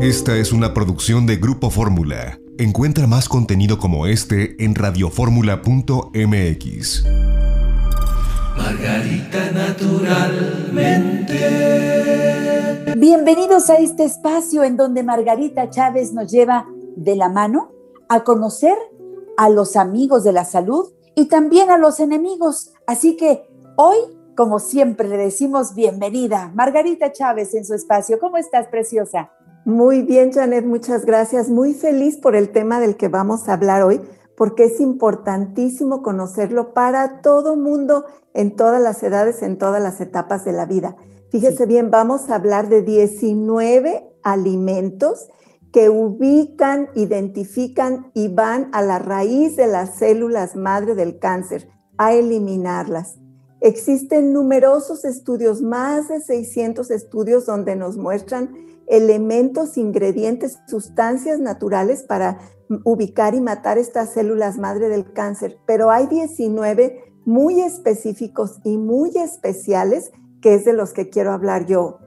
Esta es una producción de Grupo Fórmula. Encuentra más contenido como este en radioformula.mx. Margarita naturalmente. Bienvenidos a este espacio en donde Margarita Chávez nos lleva de la mano a conocer a los amigos de la salud y también a los enemigos. Así que hoy, como siempre, le decimos bienvenida. Margarita Chávez en su espacio. ¿Cómo estás, preciosa? Muy bien, Janet, muchas gracias. Muy feliz por el tema del que vamos a hablar hoy, porque es importantísimo conocerlo para todo mundo, en todas las edades, en todas las etapas de la vida. Fíjese bien, vamos a hablar de 19 alimentos que ubican, identifican y van a la raíz de las células madre del cáncer, a eliminarlas. Existen numerosos estudios, más de 600 estudios donde nos muestran elementos, ingredientes, sustancias naturales para ubicar y matar estas células madre del cáncer, pero hay 19 muy específicos y muy especiales que es de los que quiero hablar yo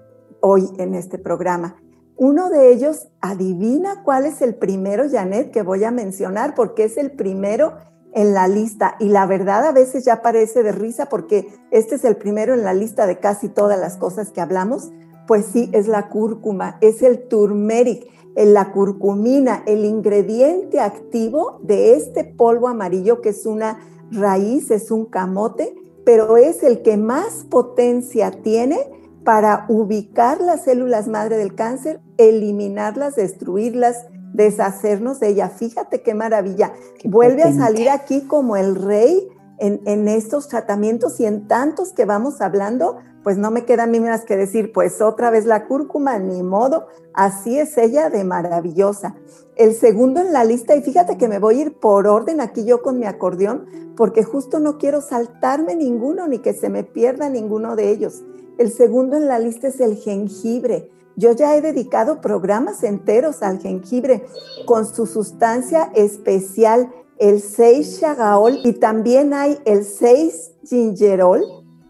hoy en este programa. Uno de ellos, adivina cuál es el primero, Janet, que voy a mencionar, porque es el primero en la lista. Y la verdad a veces ya parece de risa porque este es el primero en la lista de casi todas las cosas que hablamos. Pues sí, es la cúrcuma, es el turmeric, la curcumina, el ingrediente activo de este polvo amarillo que es una raíz, es un camote, pero es el que más potencia tiene para ubicar las células madre del cáncer, eliminarlas, destruirlas, deshacernos de ella. Fíjate qué maravilla. Vuelve a salir aquí como el rey en, estos tratamientos y en tantos que vamos hablando, pues no me queda a mí más que decir, pues otra vez la cúrcuma, ni modo, así es ella de maravillosa. El segundo en la lista, y fíjate que me voy a ir por orden aquí yo con mi acordeón, porque justo no quiero saltarme ninguno ni que se me pierda ninguno de ellos. El segundo en la lista es el jengibre. Yo ya he dedicado programas enteros al jengibre con su sustancia especial, el 6 chagaol, y también hay el 6 gingerol,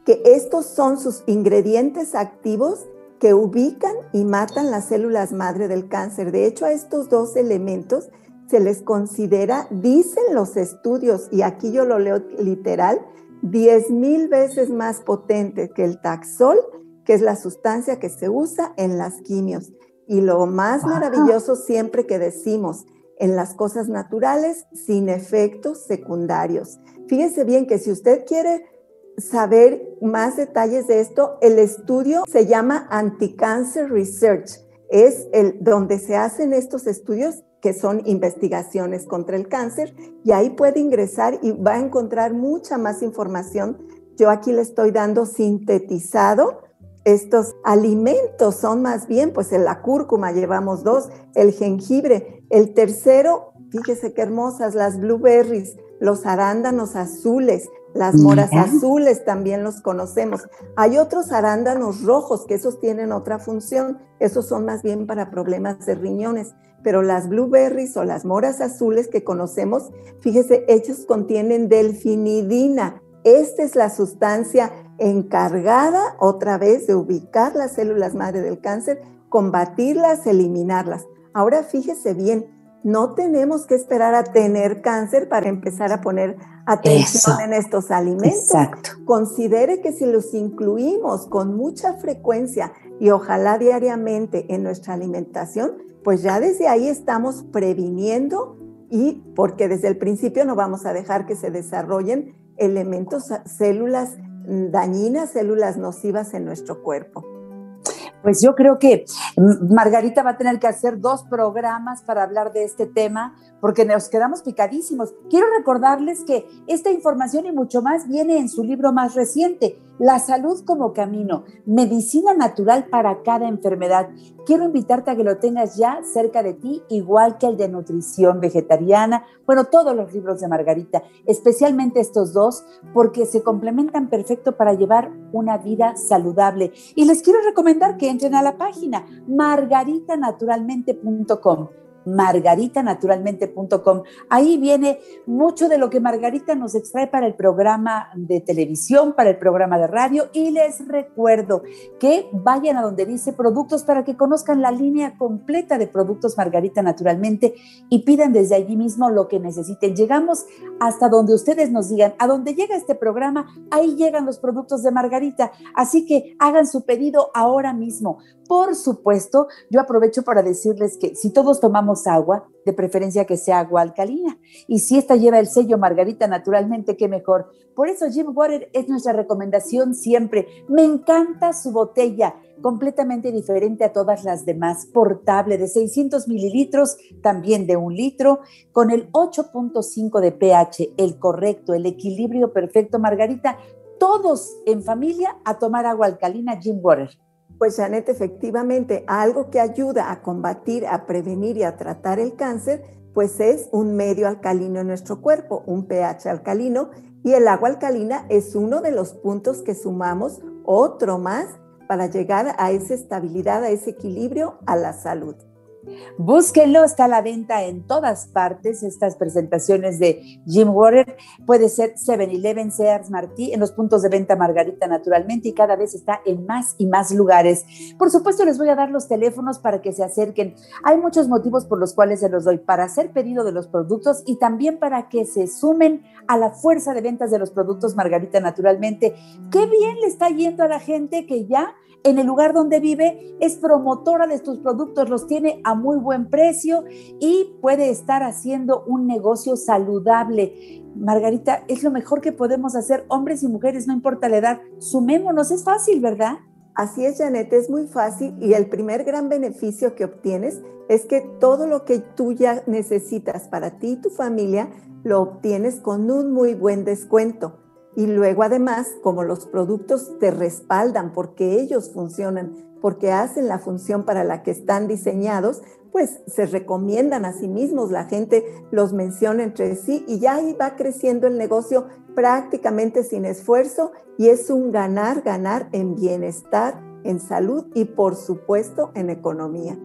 que estos son sus ingredientes activos que ubican y matan las células madre del cáncer. De hecho, a estos dos elementos se les considera, dicen los estudios, y aquí yo lo leo literal, 10 mil veces más potente que el taxol, que es la sustancia que se usa en las quimios. Y lo más maravilloso siempre que decimos en las cosas naturales, sin efectos secundarios. Fíjese bien que si usted quiere saber más detalles de esto, el estudio se llama Anti-Cancer Research. Es el donde se hacen estos estudios que son investigaciones contra el cáncer, y ahí puede ingresar y va a encontrar mucha más información. Yo aquí le estoy dando sintetizado. Estos alimentos son más bien, pues en la cúrcuma llevamos dos, el jengibre, el tercero, fíjese qué hermosas, las blueberries, los arándanos azules, las moras azules también los conocemos. Hay otros arándanos rojos que esos tienen otra función, esos son más bien para problemas de riñones, pero las blueberries o las moras azules que conocemos, fíjese, ellos contienen delfinidina. Esta es la sustancia encargada otra vez de ubicar las células madre del cáncer, combatirlas, eliminarlas. Ahora fíjese bien, no tenemos que esperar a tener cáncer para empezar a poner atención en estos alimentos. Exacto. Considere que si los incluimos con mucha frecuencia y ojalá diariamente en nuestra alimentación, pues ya desde ahí estamos previniendo y porque desde el principio no vamos a dejar que se desarrollen elementos, células dañinas, células nocivas en nuestro cuerpo pues yo creo que Margarita va a tener que hacer dos programas para hablar de este tema, porque nos quedamos picadísimos. Quiero recordarles que esta información y mucho más viene en su libro más reciente, La salud como camino, medicina natural para cada enfermedad. Quiero invitarte a que lo tengas ya cerca de ti, igual que el de nutrición vegetariana, bueno, todos los libros de Margarita, especialmente estos dos, porque se complementan perfecto para llevar una vida saludable. Y les quiero recomendar que entren a la página margaritanaturalmente.com margaritanaturalmente.com. Ahí viene mucho de lo que Margarita nos extrae para el programa de televisión, para el programa de radio y les recuerdo que vayan a donde dice productos para que conozcan la línea completa de productos Margarita Naturalmente y pidan desde allí mismo lo que necesiten. Llegamos hasta donde ustedes nos digan, a donde llega este programa, ahí llegan los productos de Margarita. Así que hagan su pedido ahora mismo. Por supuesto, yo aprovecho para decirles que si todos tomamos agua, de preferencia que sea agua alcalina. Y si esta lleva el sello Margarita naturalmente, qué mejor. Por eso Jim Water es nuestra recomendación siempre. Me encanta su botella, completamente diferente a todas las demás, portable de 600 mililitros, también de un litro, con el 8.5 de pH, el correcto, el equilibrio perfecto, Margarita. Todos en familia a tomar agua alcalina Jim Water. Pues Janet, efectivamente, algo que ayuda a combatir, a prevenir y a tratar el cáncer, pues es un medio alcalino en nuestro cuerpo, un pH alcalino, y el agua alcalina es uno de los puntos que sumamos, otro más, para llegar a esa estabilidad, a ese equilibrio, a la salud. Búsquenlo, está a la venta en todas partes, estas presentaciones de Jim Water. Puede ser 7-Eleven, Sears, Martí, en los puntos de venta Margarita naturalmente y cada vez está en más y más lugares. Por supuesto, les voy a dar los teléfonos para que se acerquen. Hay muchos motivos por los cuales se los doy, para hacer pedido de los productos y también para que se sumen a la fuerza de ventas de los productos Margarita naturalmente. Qué bien le está yendo a la gente que ya en el lugar donde vive, es promotora de estos productos, los tiene a muy buen precio y puede estar haciendo un negocio saludable. Margarita, es lo mejor que podemos hacer, hombres y mujeres, no importa la edad, sumémonos, es fácil, ¿verdad? Así es, Janet, es muy fácil y el primer gran beneficio que obtienes es que todo lo que tú ya necesitas para ti y tu familia lo obtienes con un muy buen descuento. Y luego además, como los productos te respaldan porque ellos funcionan, porque hacen la función para la que están diseñados, pues se recomiendan a sí mismos, la gente los menciona entre sí y ya ahí va creciendo el negocio prácticamente sin esfuerzo y es un ganar, ganar en bienestar, en salud y por supuesto en economía.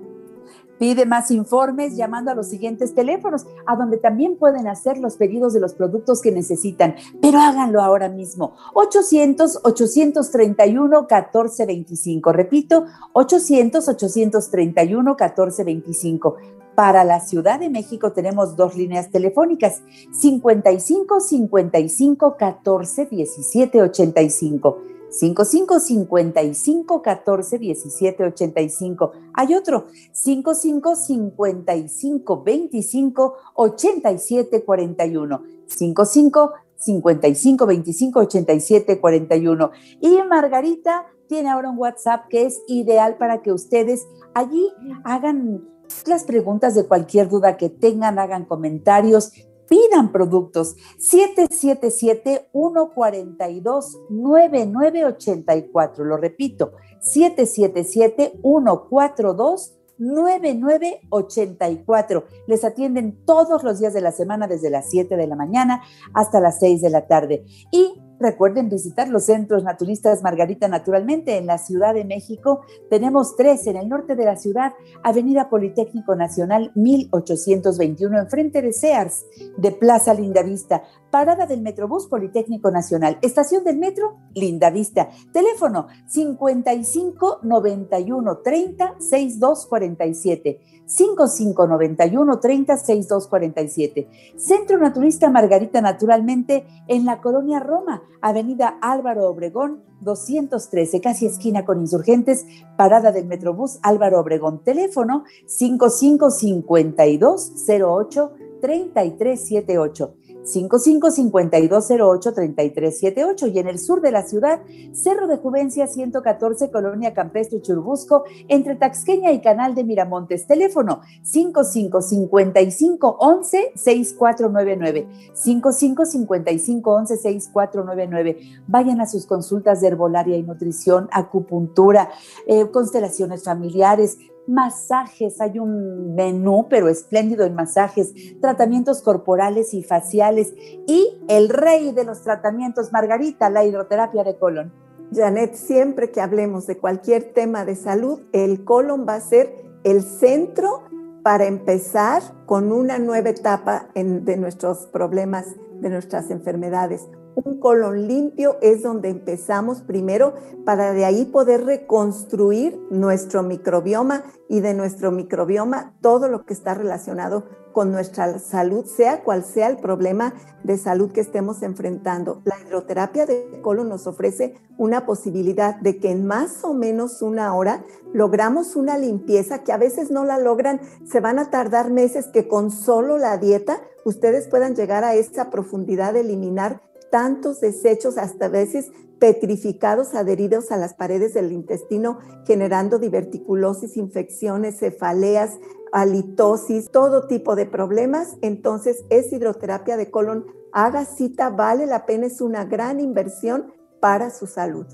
Pide más informes llamando a los siguientes teléfonos, a donde también pueden hacer los pedidos de los productos que necesitan, pero háganlo ahora mismo. 800-831-1425. Repito, 800-831-1425. Para la Ciudad de México tenemos dos líneas telefónicas, 55 55 14 17 85 55 55 14 17 85. Hay otro 55 55 25 87 41. 55 55 25 87 41. Y Margarita tiene ahora un WhatsApp que es ideal para que ustedes allí hagan las preguntas de cualquier duda que tengan, hagan comentarios pidan productos. 777-142-9984. Lo repito, 777-142-9984. Les atienden todos los días de la semana desde las 7 de la mañana hasta las 6 de la tarde. Y Recuerden visitar los centros naturistas Margarita Naturalmente en la Ciudad de México. Tenemos tres en el norte de la ciudad, Avenida Politécnico Nacional 1821, enfrente de Sears, de Plaza Lindavista. Parada del Metrobús Politécnico Nacional. Estación del Metro, Linda Vista. Teléfono 55 91 30 62 47. 55 91 30 62 47. Centro Naturista Margarita Naturalmente en la colonia Roma, Avenida Álvaro Obregón 213, casi esquina con insurgentes, parada del Metrobús Álvaro Obregón. Teléfono 55 52 08 3378. 5552083378 y en el sur de la ciudad, Cerro de Juvencia 114, Colonia Campestre Churubusco, entre Taxqueña y Canal de Miramontes. Teléfono 5555116499. 5555116499. Vayan a sus consultas de herbolaria y nutrición, acupuntura, eh, constelaciones familiares, masajes, hay un menú, pero espléndido en masajes, tratamientos corporales y faciales y el rey de los tratamientos, Margarita, la hidroterapia de colon. Janet, siempre que hablemos de cualquier tema de salud, el colon va a ser el centro para empezar con una nueva etapa de nuestros problemas, de nuestras enfermedades. Un colon limpio es donde empezamos primero para de ahí poder reconstruir nuestro microbioma y de nuestro microbioma todo lo que está relacionado con nuestra salud, sea cual sea el problema de salud que estemos enfrentando. La hidroterapia de colon nos ofrece una posibilidad de que en más o menos una hora logramos una limpieza que a veces no la logran, se van a tardar meses que con solo la dieta ustedes puedan llegar a esa profundidad de eliminar tantos desechos, hasta a veces petrificados, adheridos a las paredes del intestino, generando diverticulosis, infecciones, cefaleas, halitosis, todo tipo de problemas. Entonces, es hidroterapia de colon. Haga cita, vale la pena, es una gran inversión para su salud.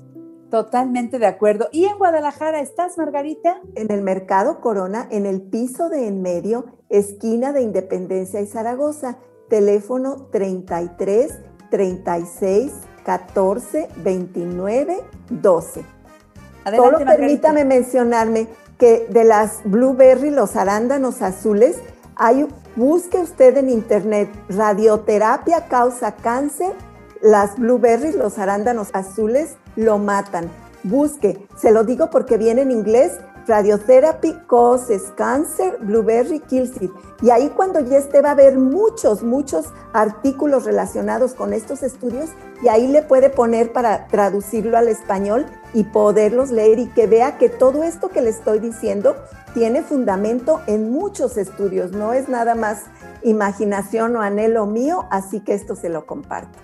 Totalmente de acuerdo. ¿Y en Guadalajara estás, Margarita? En el Mercado Corona, en el piso de en medio, esquina de Independencia y Zaragoza, teléfono 33 36 14 29 12. Adelante, Solo permítame mencionarme que de las blueberry, los arándanos azules, hay, busque usted en internet radioterapia causa cáncer, las blueberries, los arándanos azules lo matan. Busque, se lo digo porque viene en inglés, Radiotherapy Causes Cancer, Blueberry Kills It. Y ahí cuando ya esté va a haber muchos, muchos artículos relacionados con estos estudios y ahí le puede poner para traducirlo al español y poderlos leer y que vea que todo esto que le estoy diciendo tiene fundamento en muchos estudios, no es nada más imaginación o anhelo mío, así que esto se lo comparto.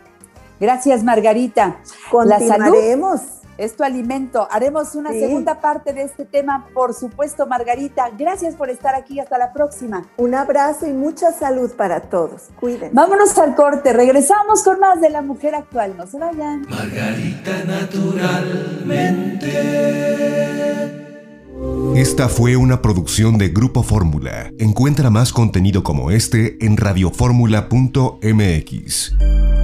Gracias, Margarita. Continuaremos es tu alimento. Haremos una segunda parte de este tema, por supuesto, Margarita. Gracias por estar aquí. Hasta la próxima. Un abrazo y mucha salud para todos. Cuídense. Vámonos al corte. Regresamos con más de la mujer actual. No se vayan. Margarita naturalmente. Esta fue una producción de Grupo Fórmula. Encuentra más contenido como este en radioformula.mx.